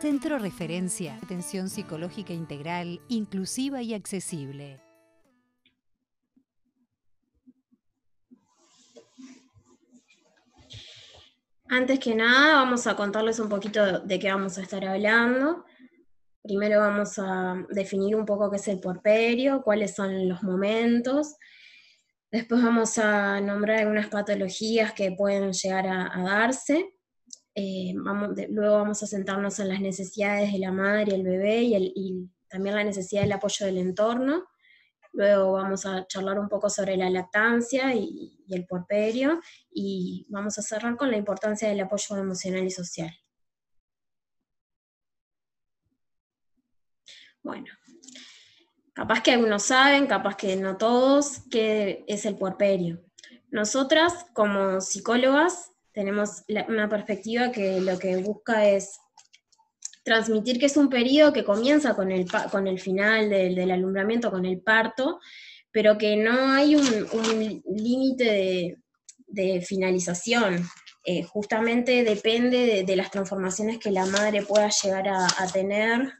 Centro Referencia, atención psicológica integral, inclusiva y accesible. Antes que nada, vamos a contarles un poquito de qué vamos a estar hablando. Primero vamos a definir un poco qué es el porperio, cuáles son los momentos. Después vamos a nombrar algunas patologías que pueden llegar a, darse. Eh, luego vamos a centrarnos en las necesidades de la madre y el bebé y, y también la necesidad del apoyo del entorno. Luego vamos a charlar un poco sobre la lactancia y, el porperio y vamos a cerrar con la importancia del apoyo emocional y social. Bueno, capaz que algunos saben, capaz que no todos, qué es el puerperio. Nosotras, como psicólogas, tenemos una perspectiva que lo que busca es transmitir que es un periodo que comienza con el, con el final del, alumbramiento, con el parto, pero que no hay un, límite de, finalización. Eh, justamente depende de, las transformaciones que la madre pueda llegar a, tener,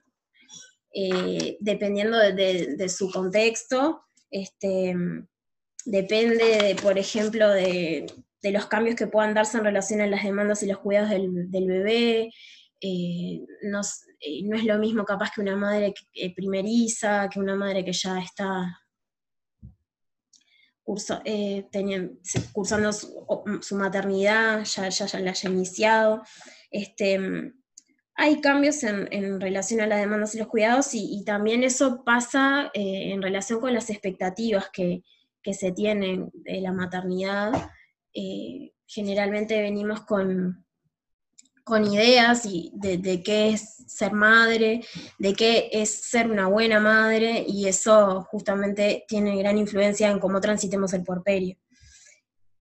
eh, dependiendo de, su contexto. Este, depende, por ejemplo, de, los cambios que puedan darse en relación a las demandas y los cuidados del, bebé, eh, no, eh, no, es lo mismo capaz que una madre eh, primeriza, que una madre que ya está cursando su, maternidad, ya, ya, la haya iniciado. Este, hay cambios en, relación a las demandas y los cuidados y, también eso pasa en relación con las expectativas que, que, se tienen de la maternidad. Generalmente venimos con, con ideas y de, qué es ser madre, de qué es ser una buena madre, y eso justamente tiene gran influencia en cómo transitemos el porperio.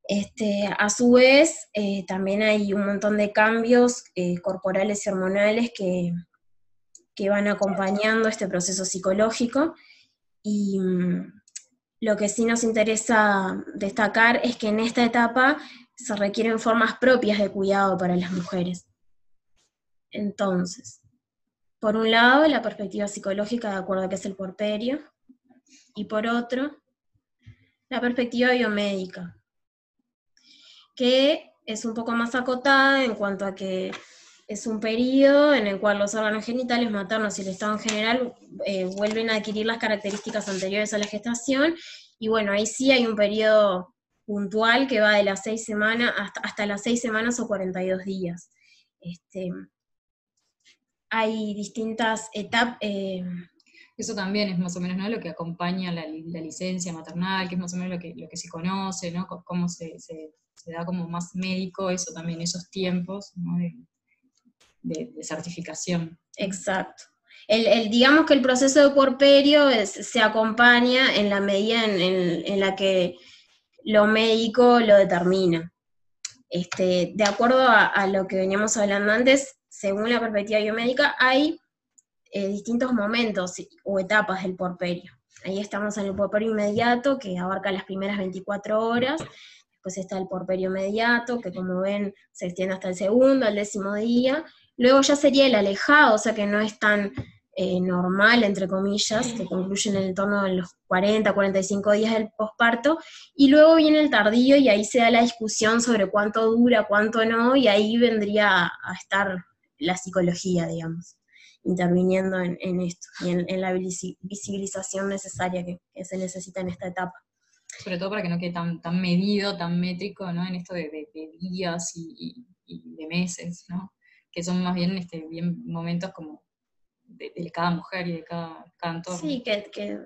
Este, a su vez, eh, también hay un montón de cambios eh, corporales y hormonales que, que, van acompañando este proceso psicológico. Y mm, lo que sí nos interesa destacar es que en esta etapa se requieren formas propias de cuidado para las mujeres. Entonces, por un lado, la perspectiva psicológica de acuerdo a qué es el porperio, y por otro, la perspectiva biomédica, que es un poco más acotada en cuanto a que es un periodo en el cual los órganos genitales maternos y el estado en general eh, vuelven a adquirir las características anteriores a la gestación, y bueno, ahí sí hay un periodo puntual que va de las seis semanas hasta, hasta las seis semanas o 42 días. Este, hay distintas etapas. Eh, eso también es más o menos lo que acompaña la, licencia maternal, que es más o menos lo que, lo que se conoce, ¿no? cómo se, da como más médico eso también, esos tiempos de, certificación. Exacto. El, digamos que el proceso de porperio se acompaña en la medida en, la que lo médico lo determina. Este, de acuerdo a, lo que veníamos hablando antes, según la perspectiva biomédica, hay eh, distintos momentos o etapas del porperio. Ahí estamos en el porperio inmediato, que abarca las primeras 24 horas, después está el porperio inmediato, que como ven se extiende hasta el segundo, al décimo día, luego ya sería el alejado, o sea que no es tan eh, normal, entre comillas, que concluye en el torno de los 40, 45 días del posparto, y luego viene el tardío y ahí se da la discusión sobre cuánto dura, cuánto no, y ahí vendría a estar la psicología, digamos, interviniendo en, esto y en, la visibilización necesaria que, se necesita en esta etapa. Sobre todo para que no quede tan, tan medido, tan métrico, ¿no? En esto de, días y, de meses, ¿no? Que son más bien, este, bien momentos como de, cada mujer y de cada, canto. Sí, que, que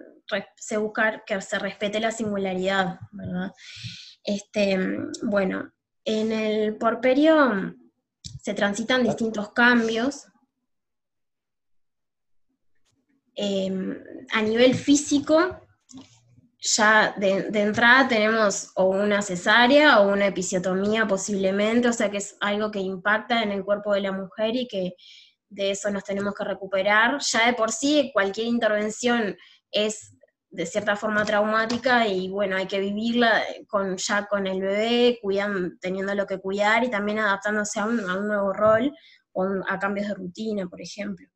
se busca que se respete la singularidad, ¿verdad? Este, bueno, en el porperio se transitan distintos cambios. Em, a nivel físico, ya de, entrada tenemos o una cesárea o una episiotomía posiblemente, o sea que es algo que impacta en el cuerpo de la mujer y que de eso nos tenemos que recuperar. Ya de por sí cualquier intervención es de cierta forma traumática y bueno, hay que vivirla con, ya con el bebé, cuidando, teniendo lo que cuidar y también adaptándose a un, a un nuevo rol o a cambios de rutina, por ejemplo.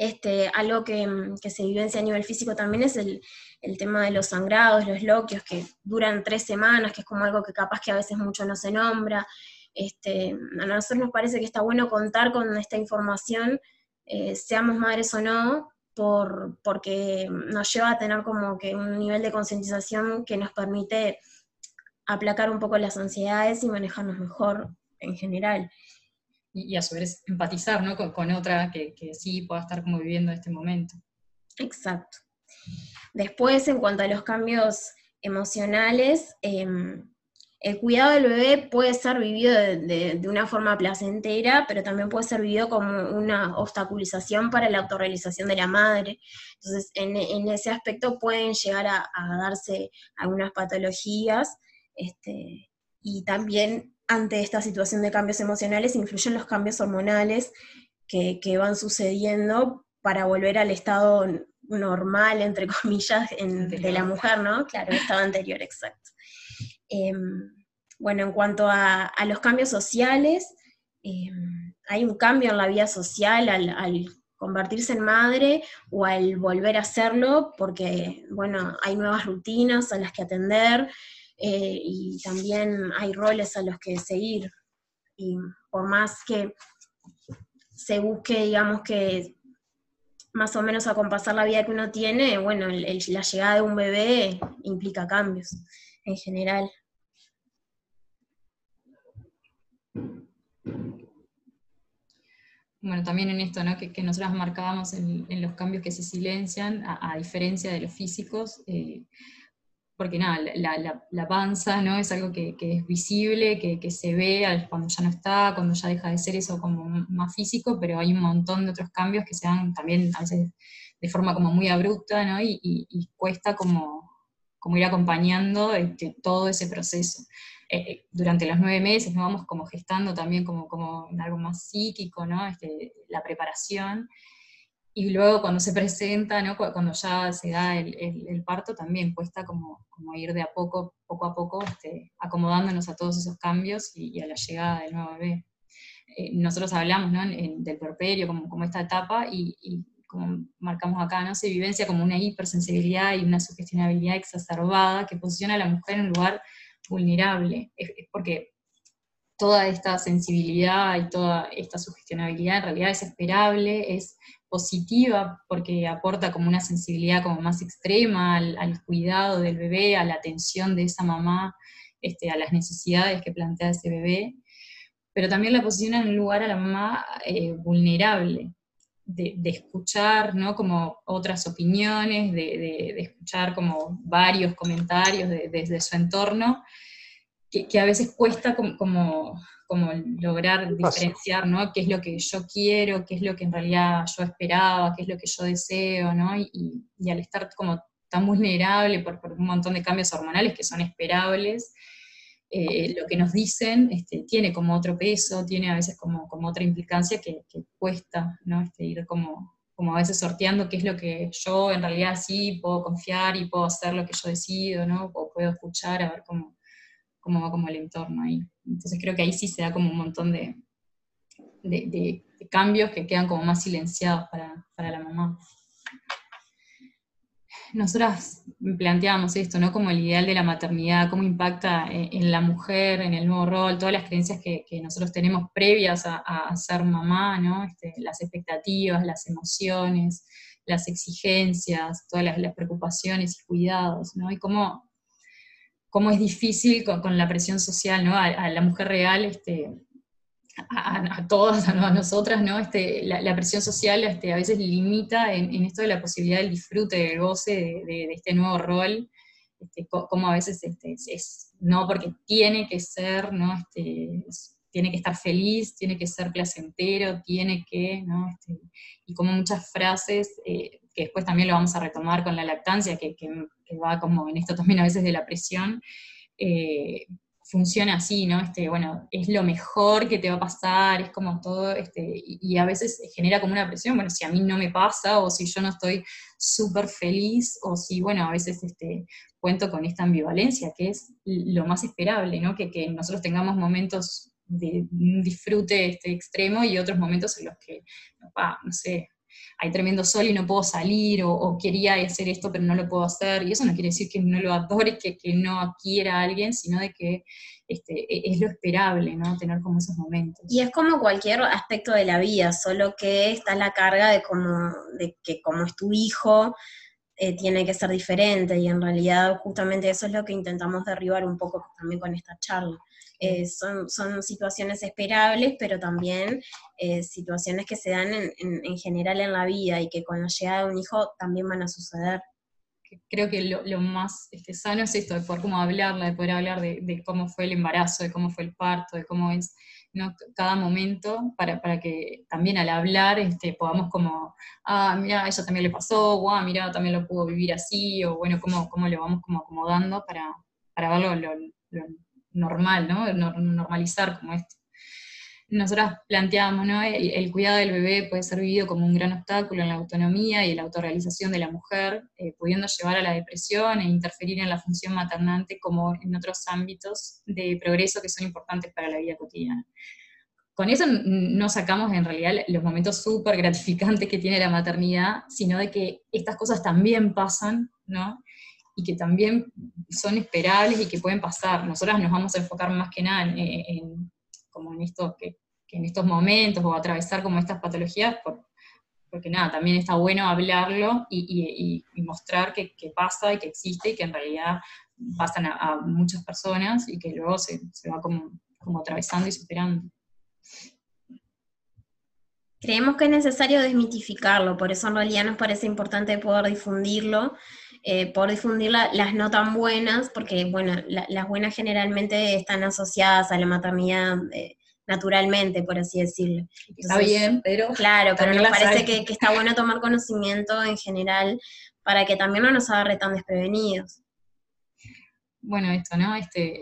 Este, algo que, que, se vivencia a nivel físico también es el, el, tema de los sangrados, los loquios, que duran tres semanas, que es como algo que capaz que a veces mucho no se nombra. Este, a nosotros nos parece que está bueno contar con esta información, eh, seamos madres o no, por, porque nos lleva a tener como que un nivel de concientización que nos permite aplacar un poco las ansiedades y manejarnos mejor en general. Y, a su vez empatizar ¿no? con, otra que, que, sí pueda estar como viviendo este momento. Exacto. Después, en cuanto a los cambios emocionales, em, el cuidado del bebé puede ser vivido de, una forma placentera, pero también puede ser vivido como una obstaculización para la autorrealización de la madre. Entonces, en, ese aspecto pueden llegar a, darse algunas patologías, este, y también ante esta situación de cambios emocionales influyen los cambios hormonales que, van sucediendo para volver al estado normal, entre comillas, de la mujer, ¿no? Claro, el estado anterior, exacto. Em, bueno, en cuanto a, los cambios sociales, em, hay un cambio en la vida social al, convertirse en madre o al volver a hacerlo, porque, bueno, hay nuevas rutinas a las que atender eh, y también hay roles a los que seguir. Y por más que se busque, digamos, que más o menos acompasar la vida que uno tiene, bueno, la llegada de un bebé implica cambios en general. Bueno, también en esto, ¿no? que, que nosotras marcábamos en, los cambios que se silencian, a, diferencia de los físicos, eh, porque nada, la, panza ¿no? es algo que, es visible, que, se ve cuando ya no está, cuando ya deja de ser eso como más físico, pero hay un montón de otros cambios que se dan también a veces de forma como muy abrupta, ¿no? y, cuesta como, como ir acompañando este, todo ese proceso. Eh, durante los nueve meses nos vamos como gestando también como, como algo más psíquico, ¿no? Este, la preparación. Y luego cuando se presenta, ¿no? cuando ya se da el, el, parto, también cuesta como, como, ir de a poco, poco a poco, este, acomodándonos a todos esos cambios y, a la llegada del nuevo bebé. Eh, nosotros hablamos ¿no? del porperio como, como esta etapa y, y, como marcamos acá, ¿no? se vivencia como una hipersensibilidad y una sugestionabilidad exacerbada que posiciona a la mujer en un lugar vulnerable, es, porque toda esta sensibilidad y toda esta sugestionabilidad en realidad es esperable, es positiva porque aporta como una sensibilidad como más extrema al, cuidado del bebé, a la atención de esa mamá, este, a las necesidades que plantea ese bebé, pero también la posiciona en un lugar a la mamá eh, vulnerable, de, escuchar ¿no? como otras opiniones, de, escuchar como varios comentarios desde su entorno, que, a veces cuesta como, como, lograr diferenciar ¿no? qué es lo que yo quiero, qué es lo que en realidad yo esperaba, qué es lo que yo deseo, ¿no? y, al estar como tan vulnerable por, por, un montón de cambios hormonales que son esperables, eh, lo que nos dicen este, tiene como otro peso, tiene a veces como, como otra implicancia que, cuesta, ¿no? Este, ir como, como a veces sorteando qué es lo que yo en realidad sí puedo confiar y puedo hacer lo que yo decido, ¿no? O puedo escuchar a ver cómo, cómo va como el entorno ahí. Entonces creo que ahí sí se da como un montón de, cambios que quedan como más silenciados para, para la mamá nosotras planteábamos esto, ¿no? Como el ideal de la maternidad, cómo impacta en, la mujer, en el nuevo rol, todas las creencias que, nosotros tenemos previas a, ser mamá, ¿no? Este, las expectativas, las emociones, las exigencias, todas las, preocupaciones y cuidados, ¿no? Y cómo, cómo es difícil con, la presión social, ¿no? A, la mujer real, este, a, todas, a, nosotras, ¿no? Este, la, presión social este, a veces limita en, esto de la posibilidad del disfrute, del goce de, este nuevo rol, este, como a veces este, es, no, porque tiene que ser, ¿no? Este, tiene que estar feliz, tiene que ser placentero, tiene que, ¿no? Este, y como muchas frases, eh, que después también lo vamos a retomar con la lactancia, que, que, va como en esto también a veces de la presión, eh, funciona así, ¿no? Este, bueno, es lo mejor que te va a pasar, es como todo, este, y, a veces genera como una presión, bueno, si a mí no me pasa, o si yo no estoy súper feliz, o si, bueno, a veces este, cuento con esta ambivalencia, que es lo más esperable, ¿no? Que, que nosotros tengamos momentos de disfrute este extremo y otros momentos en los que, no sé, hay tremendo sol y no puedo salir, o, quería hacer esto pero no lo puedo hacer, y eso no quiere decir que no lo adore, que, que no quiera a alguien, sino de que este, e, es lo esperable, ¿no? Tener como esos momentos. Y es como cualquier aspecto de la vida, solo que está la carga de, como, de que como es tu hijo, eh, tiene que ser diferente, y en realidad justamente eso es lo que intentamos derribar un poco también con esta charla. Eh, son, son, situaciones esperables, pero también eh, situaciones que se dan en, en, general en la vida y que con la llegada de un hijo también van a suceder. Creo que lo, lo más este, sano es esto, de poder como hablarla, de poder hablar de, de, cómo fue el embarazo, de cómo fue el parto, de cómo es ¿no? cada momento, para, para, que también al hablar este, podamos como, ah, mira, ella también le pasó, guau, mira, también lo pudo vivir así, o bueno, cómo, cómo lo vamos como acomodando para, para verlo lo, lo normal, ¿no? Normalizar como esto. Nosotras planteamos, ¿no? El, cuidado del bebé puede ser vivido como un gran obstáculo en la autonomía y la autorrealización de la mujer, eh, pudiendo llevar a la depresión e interferir en la función maternante como en otros ámbitos de progreso que son importantes para la vida cotidiana. Con eso no sacamos en realidad los momentos súper gratificantes que tiene la maternidad, sino de que estas cosas también pasan, ¿no? Y que también son esperables y que pueden pasar. Nosotras nos vamos a enfocar más que nada en, como en, esto, que, en estos momentos o atravesar como estas patologías, porque nada, también está bueno hablarlo y, mostrar que, pasa y que existe y que en realidad pasan a, muchas personas y que luego se, se va como, como atravesando y superando. Creemos que es necesario desmitificarlo, por eso en realidad nos parece importante poder difundirlo eh, por difundir las no tan buenas, porque bueno, las buenas generalmente están asociadas a la maternidad eh, naturalmente, por así decirlo. está bien, pero... Claro, pero nos parece que, está bueno tomar conocimiento en general para que también no nos agarre tan desprevenidos. Bueno, esto, ¿no? Este,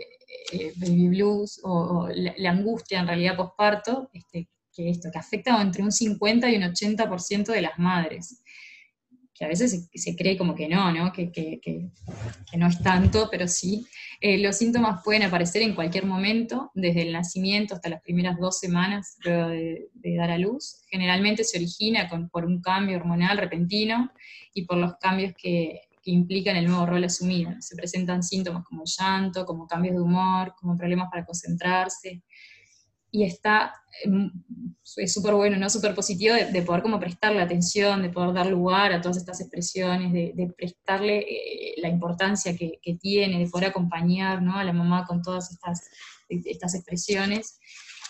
eh, baby blues o, la, angustia en realidad postparto, este, que esto, que afecta entre un 50 y un 80% de las madres que a veces se, cree como que no, ¿no? Que, no es tanto, pero sí. Eh, los síntomas pueden aparecer en cualquier momento, desde el nacimiento hasta las primeras dos semanas luego de, dar a luz. Generalmente se origina por un cambio hormonal repentino y por los cambios que, que implican el nuevo rol asumido. Se presentan síntomas como llanto, como cambios de humor, como problemas para concentrarse, y está, em, es súper bueno, ¿no? Súper positivo de, poder como prestarle atención, de poder dar lugar a todas estas expresiones, de, prestarle eh, la importancia que, tiene, de poder acompañar ¿no? a la mamá con todas estas, estas expresiones,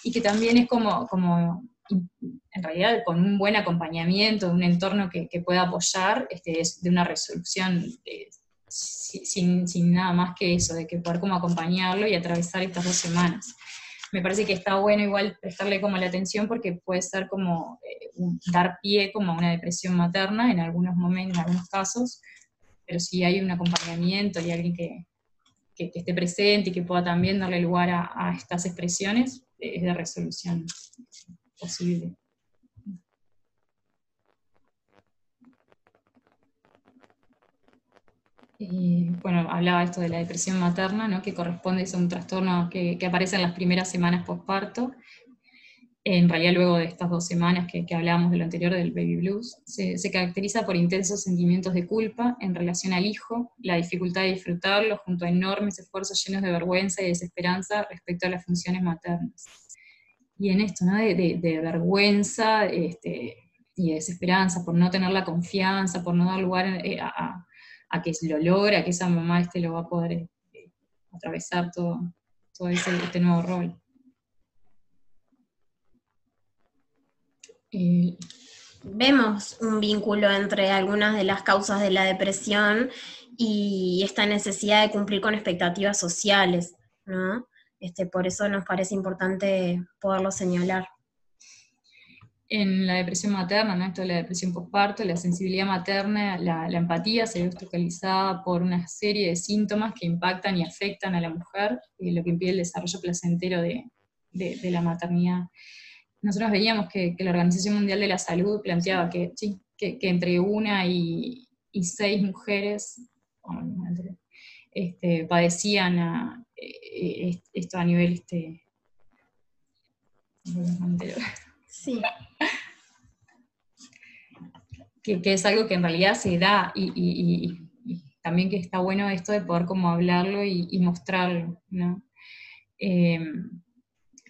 y que también es como, como en realidad con un buen acompañamiento, un entorno que, pueda apoyar, este, es de una resolución eh, sin, sin nada más que eso, de que poder como acompañarlo y atravesar estas dos semanas me parece que está bueno igual prestarle como la atención porque puede ser como eh, dar pie como a una depresión materna en algunos momentos, en algunos casos, pero si hay un acompañamiento y alguien que, esté presente y que pueda también darle lugar a, estas expresiones, es de resolución posible. Y bueno, hablaba esto de la depresión materna, ¿no? que corresponde a un trastorno que, que, aparece en las primeras semanas postparto. En realidad, luego de estas dos semanas que, que hablábamos de lo anterior del baby blues, se, se, caracteriza por intensos sentimientos de culpa en relación al hijo, la dificultad de disfrutarlo, junto a enormes esfuerzos llenos de vergüenza y desesperanza respecto a las funciones maternas. Y en esto, ¿no? de, de, vergüenza este, y de desesperanza por no tener la confianza, por no dar lugar eh, a a que lo logra, que esa mamá este lo va a poder eh, atravesar todo, todo ese, este nuevo rol. Vemos un vínculo entre algunas de las causas de la depresión y esta necesidad de cumplir con expectativas sociales, ¿no? Este, por eso nos parece importante poderlo señalar. En la depresión materna, ¿no? esto de la depresión postparto, la sensibilidad materna, la, empatía se ve focalizada por una serie de síntomas que impactan y afectan a la mujer, y lo que impide el desarrollo placentero de, la maternidad. Nosotros veíamos que, la Organización Mundial de la Salud planteaba que, que, entre una y, seis mujeres este, padecían eh, eh, esto a nivel este, Sí. Que, es algo que en realidad se da y, también que está bueno esto de poder como hablarlo y, mostrarlo, ¿no? Em,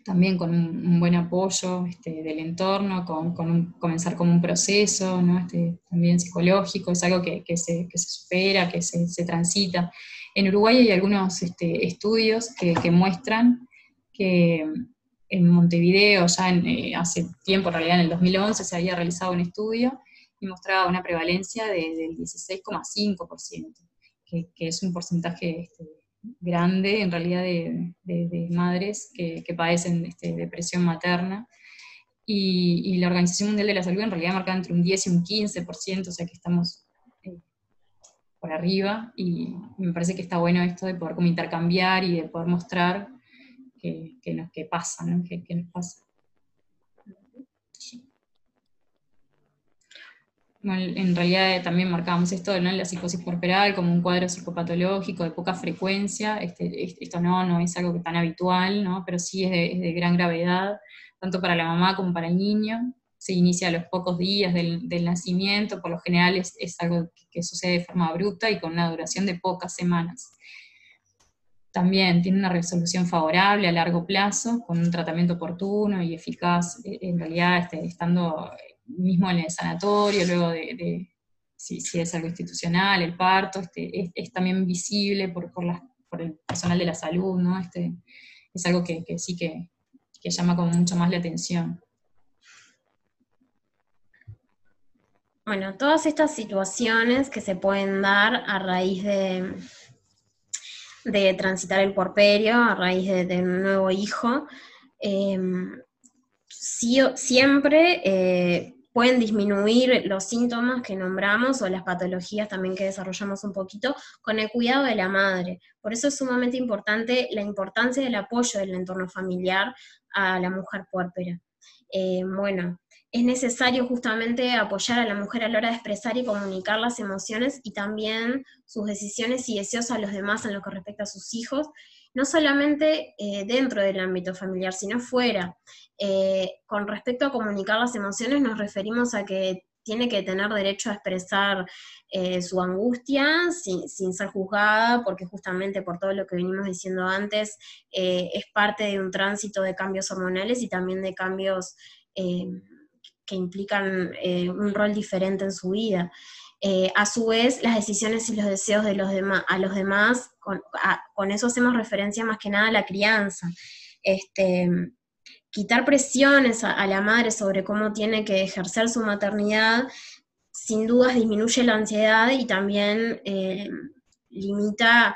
también con un, buen apoyo este, del entorno, con, comenzar como un proceso, ¿no? Este, también psicológico, es algo que, se, que se, supera, que se, transita. En Uruguay hay algunos este, estudios que, muestran que en Montevideo, ya eh, hace tiempo, en realidad en el 2011, se había realizado un estudio y mostraba una prevalencia del 16,5%, que, que, es un porcentaje este, grande en realidad de, madres que, padecen este, depresión materna. Y, la Organización Mundial de la Salud en realidad marca entre un 10 y un 15%, o sea que estamos eh, por arriba, y me parece que está bueno esto de poder como intercambiar y de poder mostrar que, nos, que pasa, ¿no? que, nos pasa. en realidad también marcábamos esto ¿no? la psicosis corporal como un cuadro psicopatológico de poca frecuencia. Este, esto no, no es algo que tan habitual, ¿no? pero sí es de, gran gravedad, tanto para la mamá como para el niño. Se inicia a los pocos días del, nacimiento, por lo general es, algo que, sucede de forma abrupta y con una duración de pocas semanas también tiene una resolución favorable a largo plazo, con un tratamiento oportuno y eficaz, eh, en realidad este, estando mismo en el sanatorio, luego de, si, es algo institucional, el parto, este, es, también visible por, por, el personal de la salud, ¿no? Este, es algo que, sí que, que llama como mucho más la atención. Bueno, todas estas situaciones que se pueden dar a raíz de, de transitar el porperio a raíz de, un nuevo hijo, em, siempre eh, pueden disminuir los síntomas que nombramos o las patologías también que desarrollamos un poquito con el cuidado de la madre. Por eso es sumamente importante la importancia del apoyo del entorno familiar a la mujer puérpera. Eh, bueno, es necesario justamente apoyar a la mujer a la hora de expresar y comunicar las emociones y también sus decisiones y deseos a los demás en lo que respecta a sus hijos, no solamente eh, dentro del ámbito familiar, sino fuera. Eh, con respecto a comunicar las emociones nos referimos a que tiene que tener derecho a expresar eh, su angustia sin, sin, ser juzgada, porque justamente por todo lo que venimos diciendo antes, es parte de un tránsito de cambios hormonales y también de cambios que implican eh, un rol diferente en su vida. Eh, a su vez, las decisiones y los deseos de los demás, a los demás, con, eso hacemos referencia más que nada a la crianza. Este, quitar presiones a, la madre sobre cómo tiene que ejercer su maternidad, sin dudas disminuye la ansiedad y también eh, limita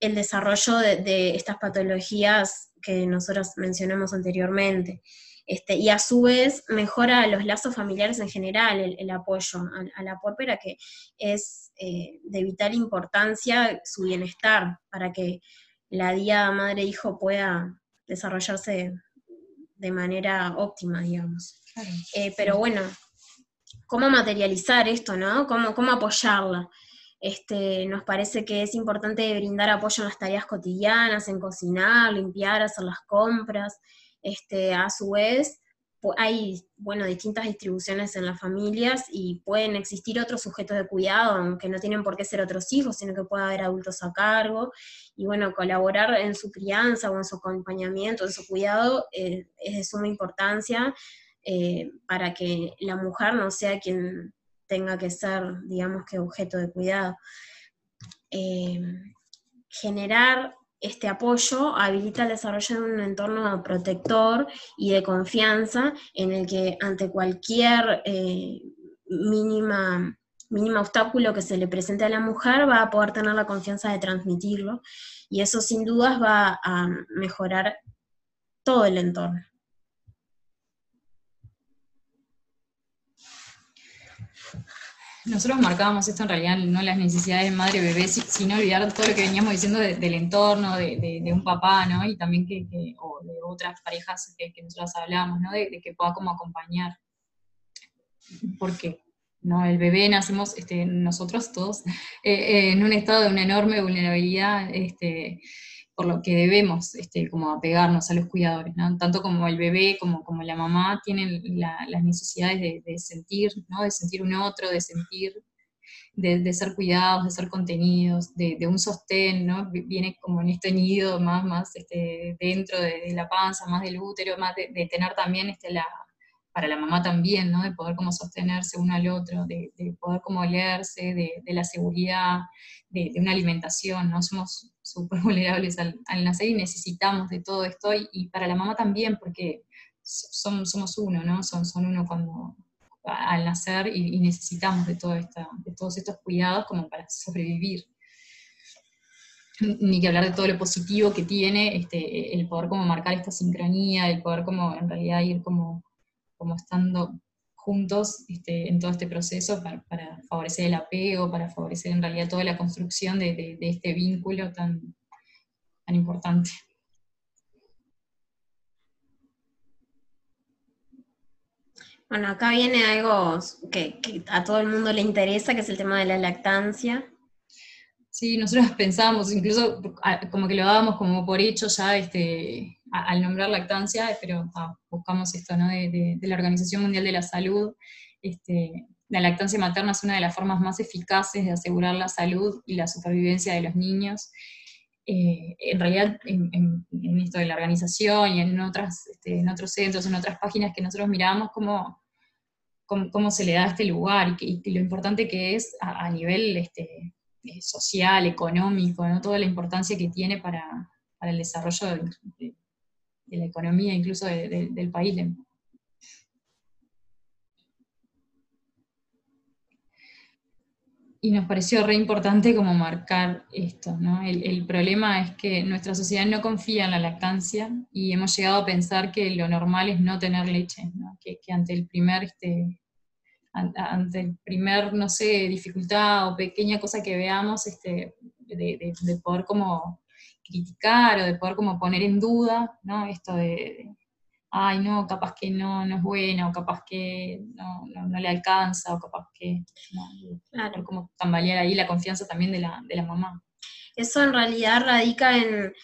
el desarrollo de, estas patologías que nosotros mencionamos anteriormente. Este, y a su vez mejora los lazos familiares en general, el, apoyo a, la porpera, que es eh, de vital importancia su bienestar para que la día madre-hijo pueda desarrollarse de manera óptima, digamos. Eh, pero bueno, ¿cómo materializar esto, no? ¿Cómo, cómo apoyarla? Este, nos parece que es importante brindar apoyo en las tareas cotidianas, en cocinar, limpiar, hacer las compras, este, a su vez, hay, bueno, distintas distribuciones en las familias y pueden existir otros sujetos de cuidado, aunque no tienen por qué ser otros hijos, sino que puede haber adultos a cargo. Y bueno, colaborar en su crianza o en su acompañamiento, en su cuidado, eh, es de suma importancia eh, para que la mujer no sea quien tenga que ser, digamos que, objeto de cuidado. Eh, generar este apoyo habilita el desarrollo de un entorno protector y de confianza en el que ante cualquier eh, mínima, mínimo obstáculo que se le presente a la mujer va a poder tener la confianza de transmitirlo y eso sin dudas va a mejorar todo el entorno. Nosotros marcábamos esto en realidad, no las necesidades de madre-bebé, sino olvidar todo lo que veníamos diciendo del entorno, de, un papá, ¿no? Y también que, de otras parejas que, nosotros hablábamos, ¿no? De, que pueda como acompañar. Porque, ¿no? El bebé nacemos, este, nosotros todos, eh, eh, en un estado de una enorme vulnerabilidad, este, por lo que debemos este, como apegarnos a los cuidadores, ¿no? tanto como el bebé como, como la mamá tienen las necesidades de, sentir, ¿no? de sentir un otro, de sentir, de, ser cuidados, de ser contenidos, de, un sostén, ¿no? viene como en este nido más, más este, dentro de, la panza, más del útero, más de, tener también este, la, para la mamá también, ¿no? de poder como sostenerse uno al otro, de, poder como leerse, de, la seguridad, de, una alimentación, ¿no? somos súper vulnerables al, nacer y necesitamos de todo esto, y, para la mamá también, porque somos, uno, ¿no? Son, son uno cuando al nacer y, necesitamos de, todo esta, de todos estos cuidados como para sobrevivir. Ni que hablar de todo lo positivo que tiene este, el poder como marcar esta sincronía, el poder como en realidad ir como, como estando juntos este, en todo este proceso para, favorecer el apego, para favorecer en realidad toda la construcción de, este vínculo tan, tan importante. Bueno, acá viene algo que, a todo el mundo le interesa, que es el tema de la lactancia. Sí, nosotros pensábamos, incluso como que lo dábamos como por hecho ya este, al nombrar lactancia, pero buscamos esto ¿no? de, la Organización Mundial de la Salud. Este, la lactancia materna es una de las formas más eficaces de asegurar la salud y la supervivencia de los niños. Eh, en realidad, en, esto de la organización y en, otras, este, en otros centros, en otras páginas que nosotros miramos, cómo, cómo, se le da este lugar y, lo importante que es a, nivel este, eh, social, económico, ¿no? toda la importancia que tiene para, para el desarrollo de, de la economía incluso del país. Y nos pareció re importante como marcar esto, ¿no? El, problema es que nuestra sociedad no confía en la lactancia y hemos llegado a pensar que lo normal es no tener leche, que, ante el primer, este, ante el primer, no sé, dificultad o pequeña cosa que veamos, este, de poder como criticar o de poder como poner en duda, ¿no? Esto de, ay, no, capaz que no, no es buena, o capaz que no, le alcanza, o capaz que, claro. como tambalear ahí la confianza también de la, de la mamá. Eso en realidad radica en,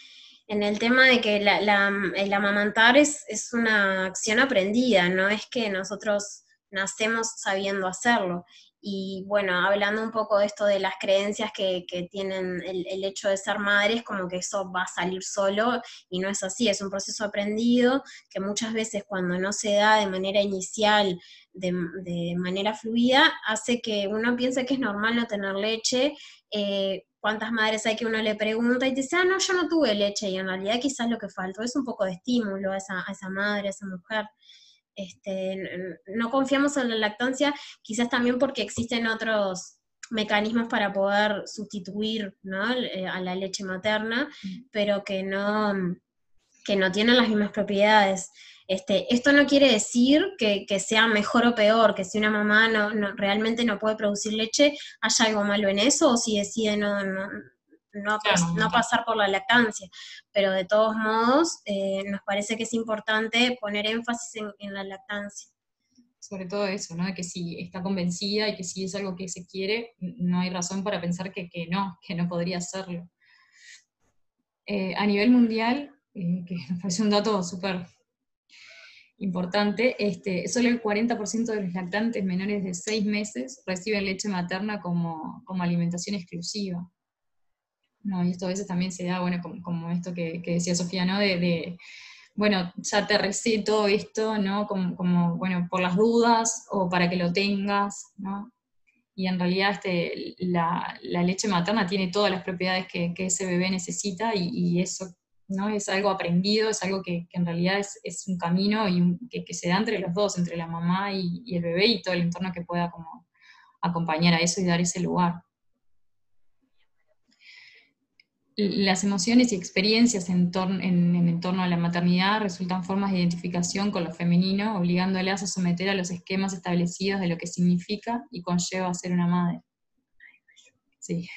el tema de que la, la, el amamantar es, es una acción aprendida, no es que nosotros nacemos sabiendo hacerlo. Y bueno, hablando un poco de esto de las creencias que, tienen el, hecho de ser madres, como que eso va a salir solo y no es así, es un proceso aprendido que muchas veces cuando no se da de manera inicial, de, manera fluida, hace que uno piense que es normal no tener leche. Eh, ¿Cuántas madres hay que uno le pregunta y dice, ah, no, yo no tuve leche? Y en realidad quizás lo que faltó es un poco de estímulo a esa, a esa madre, a esa mujer. Este, no confiamos en la lactancia, quizás también porque existen otros mecanismos para poder sustituir eh, a la leche materna, mm. pero que no, que no tienen las mismas propiedades. Este, esto no quiere decir que, sea mejor o peor, que si una mamá no, realmente no puede producir leche, haya algo malo en eso, o si decide no, no, pasar por la lactancia, pero de todos modos eh, nos parece que es importante poner énfasis en, la lactancia. Sobre todo eso, ¿no? que si está convencida y que si es algo que se quiere, no hay razón para pensar que, no, que no podría hacerlo. Eh, a nivel mundial, eh, que me parece un dato súper importante, este, solo el 40% de los lactantes menores de 6 meses reciben leche materna como, como alimentación exclusiva. ¿No? Y esto a veces también se da, bueno, como, esto que, decía Sofía, ¿no? De, bueno, ya te receto esto, ¿no? Como, bueno, por las dudas o para que lo tengas, ¿no? Y en realidad este, la, leche materna tiene todas las propiedades que, ese bebé necesita y, eso ¿no? es algo aprendido, es algo que, en realidad es, un camino y que, se da entre los dos, entre la mamá y, y, el bebé y todo el entorno que pueda como acompañar a eso y dar ese lugar. Las emociones y experiencias en, en, torno a la maternidad resultan formas de identificación con lo femenino, obligándolas a someter a los esquemas establecidos de lo que significa y conlleva ser una madre. Sí.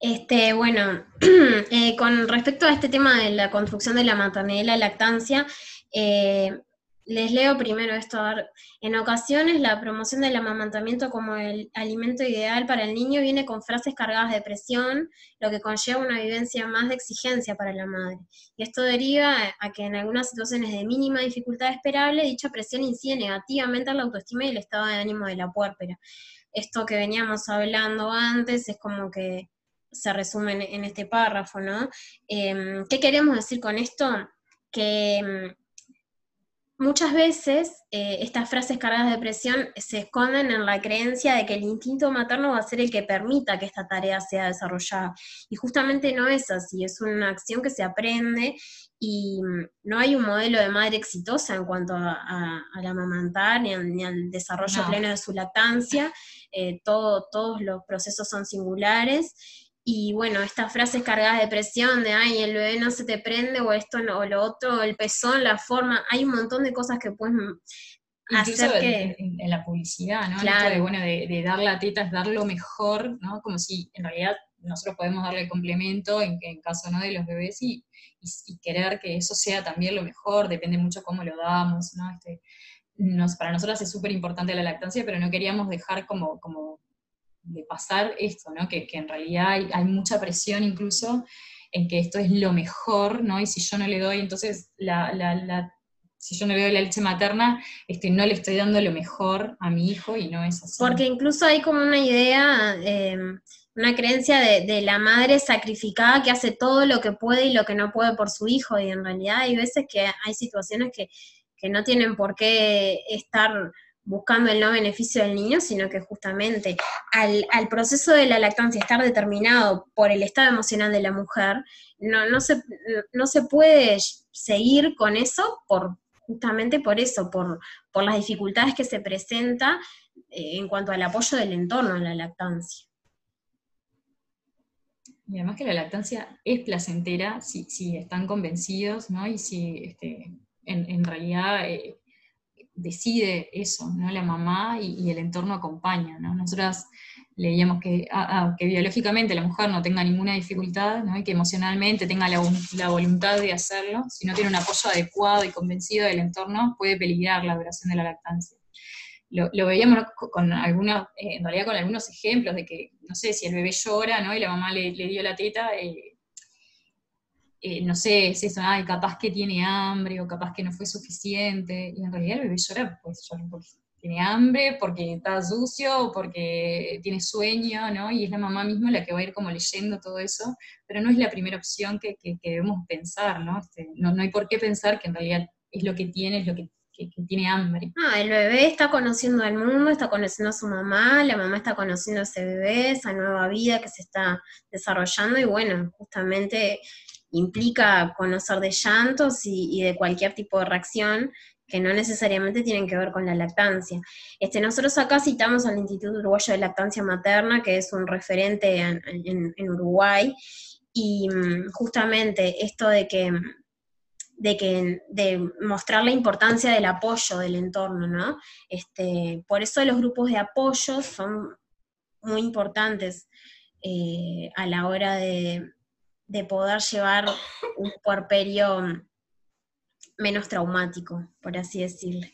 Este, bueno, eh, con respecto a este tema de la construcción de la maternidad y la lactancia, eh, les leo primero esto. En ocasiones la promoción del amamantamiento como el alimento ideal para el niño viene con frases cargadas de presión, lo que conlleva una vivencia más de exigencia para la madre. Y esto deriva a que en algunas situaciones de mínima dificultad esperable, dicha presión incide negativamente en la autoestima y el estado de ánimo de la puérpera. Esto que veníamos hablando antes es como que se resume en, este párrafo, ¿no? Em, ¿Qué queremos decir con esto? Que em, muchas veces eh, estas frases cargadas de presión se esconden en la creencia de que el instinto materno va a ser el que permita que esta tarea sea desarrollada. Y justamente no es así, es una acción que se aprende y mm, no hay un modelo de madre exitosa en cuanto a, la amamantar ni, al desarrollo pleno de su lactancia. Eh, todos los procesos son singulares y bueno, estas frases cargadas de presión, de ay, el bebé no se te prende, o esto o lo otro, el pezón, la forma, hay un montón de cosas que pueden hacer que... En, la publicidad, ¿no? Claro. de, bueno, de, dar la teta es dar lo mejor, ¿no? Como si en realidad nosotros podemos darle complemento en, en caso ¿no? de los bebés y, y, querer que eso sea también lo mejor, depende mucho cómo lo damos, ¿no? Este, nos, para nosotras es súper importante la lactancia, pero no queríamos dejar como, como de pasar esto, ¿no? que, en realidad hay, mucha presión incluso en que esto es lo mejor, ¿no? y si yo no le doy, entonces, la, si yo no le doy la leche materna, este, no le estoy dando lo mejor a mi hijo y no es así. Porque incluso hay como una idea, em, una creencia de, de, la madre sacrificada que hace todo lo que puede y lo que no puede por su hijo, y en realidad hay veces que hay situaciones que, que no tienen por qué estar buscando el no beneficio del niño, sino que justamente al, proceso de la lactancia estar determinado por el estado emocional de la mujer, no, no, se, no se puede seguir con eso por justamente por eso, por, por las dificultades que se presenta eh, en cuanto al apoyo del entorno a la lactancia. Y además que la lactancia es placentera si, si están convencidos, ¿no? Y si este, en, realidad eh, decide eso, ¿no? La mamá y, el entorno acompaña, ¿no? Nosotras leíamos que, que biológicamente la mujer no tenga ninguna dificultad, ¿no? Y que emocionalmente tenga la, voluntad de hacerlo, si no tiene un apoyo adecuado y convencido del entorno, puede peligrar la duración de la lactancia. Lo, veíamos con algunos, eh, con algunos ejemplos de que, no sé, si el bebé llora, ¿no? Y la mamá le, dio la teta, eh, eh, no sé, es eso, ay, capaz que tiene hambre o capaz que no fue suficiente, y en realidad el bebé llora, pues llora porque tiene hambre, porque está sucio, porque tiene sueño, ¿no? Y es la mamá misma la que va a ir como leyendo todo eso, pero no es la primera opción que, debemos pensar, ¿no? Este, ¿no? ¿no? hay por qué pensar que en realidad es lo que tiene, es lo que, tiene hambre. Ah, el bebé está conociendo al mundo, está conociendo a su mamá, la mamá está conociendo a ese bebé, esa nueva vida que se está desarrollando, y bueno, justamente implica conocer de llantos y, de cualquier tipo de reacción que no necesariamente tienen que ver con la lactancia. Este, nosotros acá citamos al Instituto Uruguayo de Lactancia Materna, que es un referente en, Uruguay, y mm, justamente esto de que, de que de mostrar la importancia del apoyo del entorno, ¿no? Este, por eso los grupos de apoyo son muy importantes eh, a la hora de, de poder llevar un puerperio menos traumático, por así decirlo.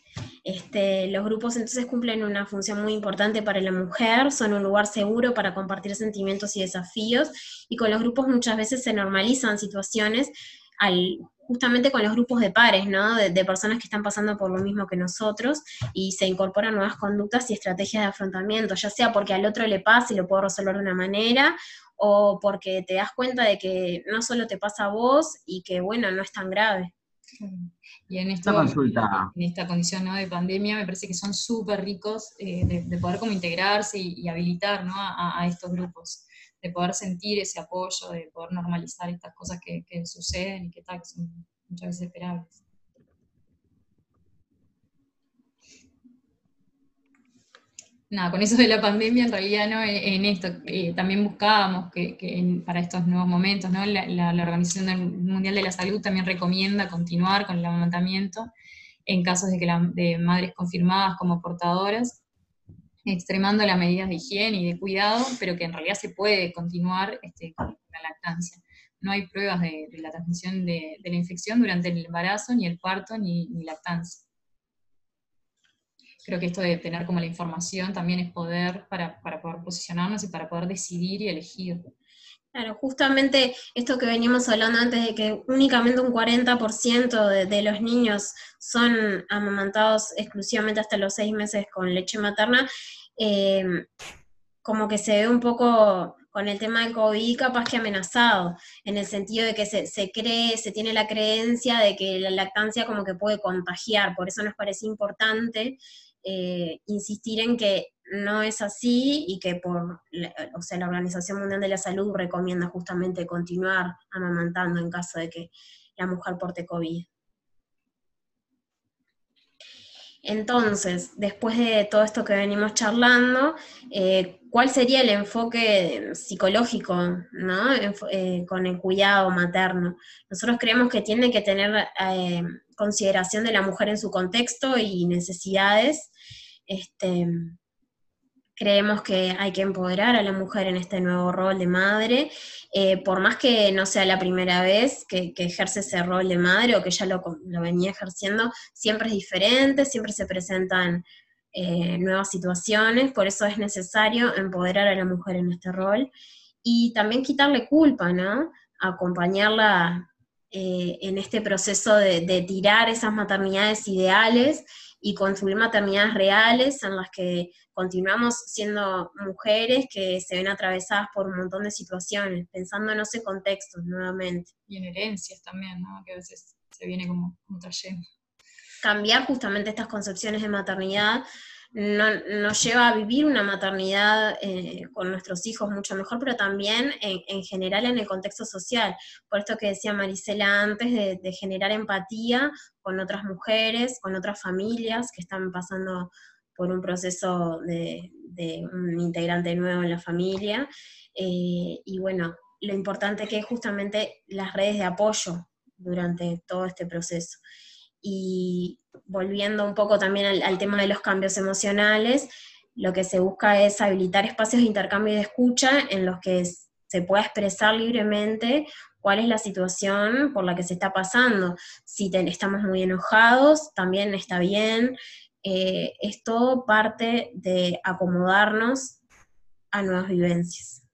Este, los grupos entonces cumplen una función muy importante para la mujer, son un lugar seguro para compartir sentimientos y desafíos, y con los grupos muchas veces se normalizan situaciones al, justamente con los grupos de pares, ¿no? De, de, personas que están pasando por lo mismo que nosotros, y se incorporan nuevas conductas y estrategias de afrontamiento, ya sea porque al otro le pasa y lo puedo resolver de una manera, o porque te das cuenta de que no solo te pasa a vos y que, bueno, no es tan grave. Y en, esta consulta. en esta condición ¿no? de pandemia me parece que son súper ricos eh, de, poder como integrarse y, habilitar ¿no? a, estos grupos, de poder sentir ese apoyo, de poder normalizar estas cosas que, suceden y que, tal, que son muchas veces esperables. nada, con eso de la pandemia, en realidad, ¿no? En, esto, eh, también buscábamos que, para estos nuevos momentos, ¿no? La, Organización Mundial de la Salud también recomienda continuar con el amamantamiento en casos de, que de madres confirmadas como portadoras, extremando las medidas de higiene y de cuidado, pero que en realidad se puede continuar este, con la lactancia. No hay pruebas de, la transmisión de, la infección durante el embarazo, ni el parto, ni, ni lactancia creo que esto de tener como la información también es poder para, poder posicionarnos y para poder decidir y elegir. Claro, justamente esto que veníamos hablando antes de que únicamente un 40% de, los niños son amamantados exclusivamente hasta los seis meses con leche materna, eh, como que se ve un poco con el tema del COVID capaz que amenazado, en el sentido de que se, se, cree, se tiene la creencia de que la lactancia como que puede contagiar, por eso nos parece importante eh, insistir en que no es así y que por, o sea, la Organización Mundial de la Salud recomienda justamente continuar amamantando en caso de que la mujer porte COVID. Entonces, después de todo esto que venimos charlando, eh, ¿cuál sería el enfoque psicológico ¿no? Eh, con el cuidado materno? Nosotros creemos que tiene que tener consideración de la mujer en su contexto y necesidades, este, creemos que hay que empoderar a la mujer en este nuevo rol de madre, eh, por más que no sea la primera vez que, ejerce ese rol de madre o que ya lo, venía ejerciendo, siempre es diferente, siempre se presentan eh, nuevas situaciones, por eso es necesario empoderar a la mujer en este rol y también quitarle culpa, ¿no? Acompañarla eh, en este proceso de tirar esas maternidades ideales y construir maternidades reales en las que continuamos siendo mujeres que se ven atravesadas por un montón de situaciones, pensando en ese contexto nuevamente. Y en herencias también, ¿no? que a veces se viene como, como trayendo. Cambiar justamente estas concepciones de maternidad no, nos lleva a vivir una maternidad eh, con nuestros hijos mucho mejor, pero también en, general en el contexto social. Por esto que decía Marisela antes, de, generar empatía con otras mujeres, con otras familias que están pasando por un proceso de, un integrante nuevo en la familia. Eh, y bueno, lo importante que es justamente las redes de apoyo durante todo este proceso. Y volviendo un poco también al, tema de los cambios emocionales, lo que se busca es habilitar espacios de intercambio y de escucha en los que se pueda expresar libremente cuál es la situación por la que se está pasando. Si estamos muy enojados, también está bien. Eh, es todo parte de acomodarnos a nuevas vivencias.